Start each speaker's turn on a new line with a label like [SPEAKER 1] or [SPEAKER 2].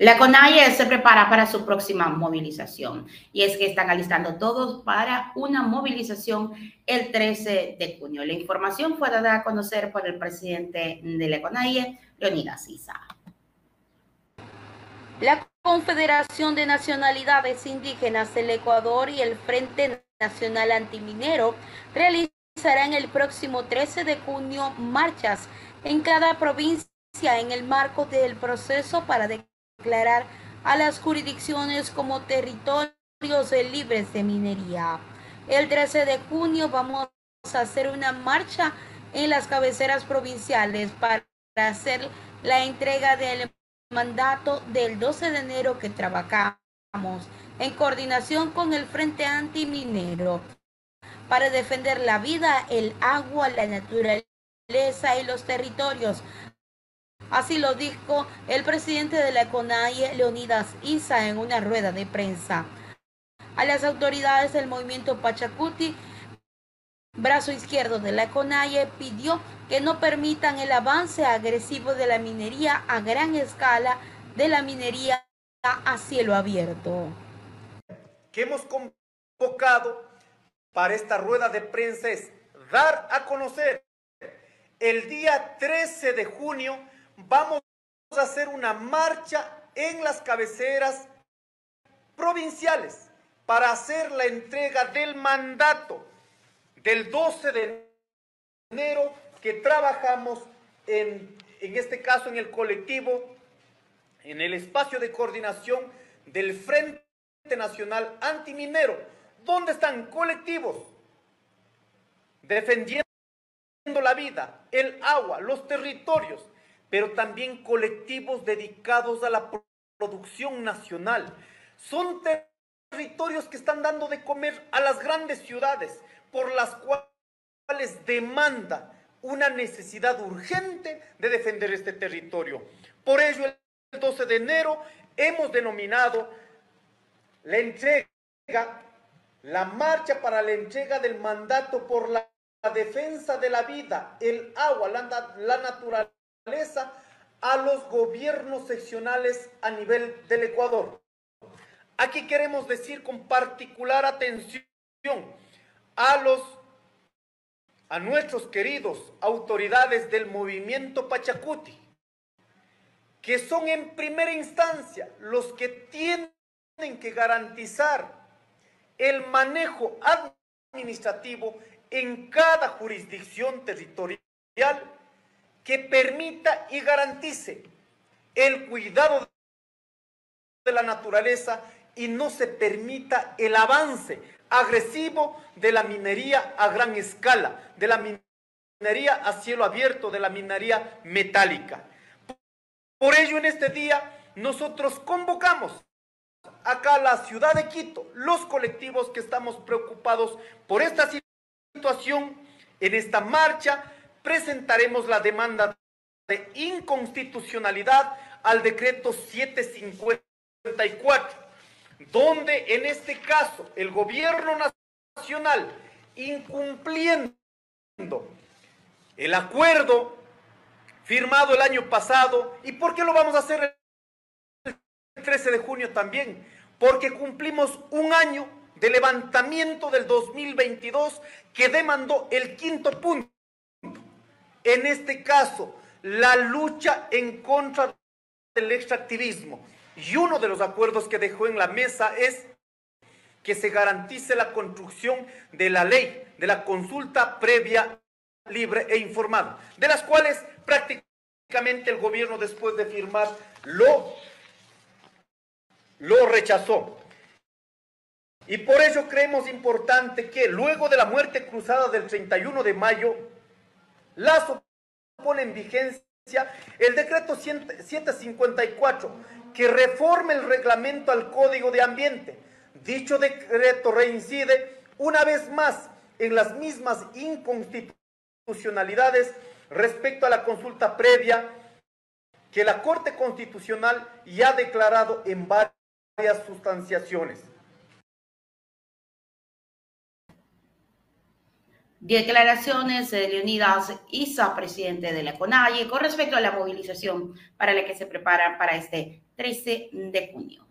[SPEAKER 1] La CONAIE se prepara para su próxima movilización y es que están alistando todos para una movilización el 13 de junio. La información fue dada a conocer por el presidente de la CONAIE, Leonidas Isa.
[SPEAKER 2] La Confederación de Nacionalidades Indígenas del Ecuador y el Frente Nacional Antiminero realizarán el próximo 13 de junio marchas en cada provincia en el marco del proceso para declarar a las jurisdicciones como territorios libres de minería. El 13 de junio vamos a hacer una marcha en las cabeceras provinciales para hacer la entrega del mandato del 12 de enero que trabajamos en coordinación con el Frente Antiminero para defender la vida, el agua, la naturaleza y los territorios Así lo dijo el presidente de la CONAIE, Leonidas Isa, en una rueda de prensa. A las autoridades del movimiento Pachacuti, brazo izquierdo de la CONAIE, pidió que no permitan el avance agresivo de la minería a gran escala, de la minería a cielo abierto.
[SPEAKER 3] Que hemos convocado para esta rueda de prensa es dar a conocer el día 13 de junio vamos a hacer una marcha en las cabeceras provinciales para hacer la entrega del mandato del 12 de enero que trabajamos en, en este caso en el colectivo, en el espacio de coordinación del Frente Nacional Antiminero, donde están colectivos defendiendo la vida, el agua, los territorios, pero también colectivos dedicados a la producción nacional. Son territorios que están dando de comer a las grandes ciudades, por las cuales demanda una necesidad urgente de defender este territorio. Por ello, el 12 de enero hemos denominado la entrega, la marcha para la entrega del mandato por la defensa de la vida, el agua, la, la naturaleza a los gobiernos seccionales a nivel del Ecuador. Aquí queremos decir con particular atención a los a nuestros queridos autoridades del movimiento Pachacuti, que son en primera instancia los que tienen que garantizar el manejo administrativo en cada jurisdicción territorial que permita y garantice el cuidado de la naturaleza y no se permita el avance agresivo de la minería a gran escala, de la minería a cielo abierto, de la minería metálica. Por ello, en este día, nosotros convocamos acá a la ciudad de Quito, los colectivos que estamos preocupados por esta situación, en esta marcha, presentaremos la demanda de inconstitucionalidad al decreto 754, donde en este caso el gobierno nacional, incumpliendo el acuerdo firmado el año pasado, ¿y por qué lo vamos a hacer el 13 de junio también? Porque cumplimos un año de levantamiento del 2022 que demandó el quinto punto en este caso, la lucha en contra del extractivismo. Y uno de los acuerdos que dejó en la mesa es que se garantice la construcción de la ley de la consulta previa, libre e informada, de las cuales prácticamente el gobierno después de firmar lo, lo rechazó. Y por ello creemos importante que luego de la muerte cruzada del 31 de mayo, Lazo pone en vigencia el decreto 754 que reforma el reglamento al Código de Ambiente. Dicho decreto reincide una vez más en las mismas inconstitucionalidades respecto a la consulta previa que la Corte Constitucional ya ha declarado en varias sustanciaciones.
[SPEAKER 1] Declaraciones de Leonidas Isa, presidente de la CONAIE, con respecto a la movilización para la que se preparan para este 13 de junio.